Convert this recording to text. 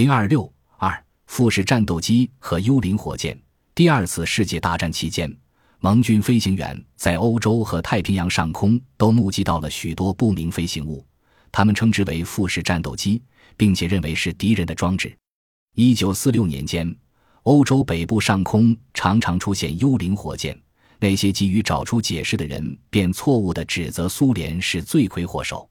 零二六二富士战斗机和幽灵火箭。第二次世界大战期间，盟军飞行员在欧洲和太平洋上空都目击到了许多不明飞行物，他们称之为富士战斗机，并且认为是敌人的装置。一九四六年间，欧洲北部上空常常出现幽灵火箭，那些急于找出解释的人便错误地指责苏联是罪魁祸首。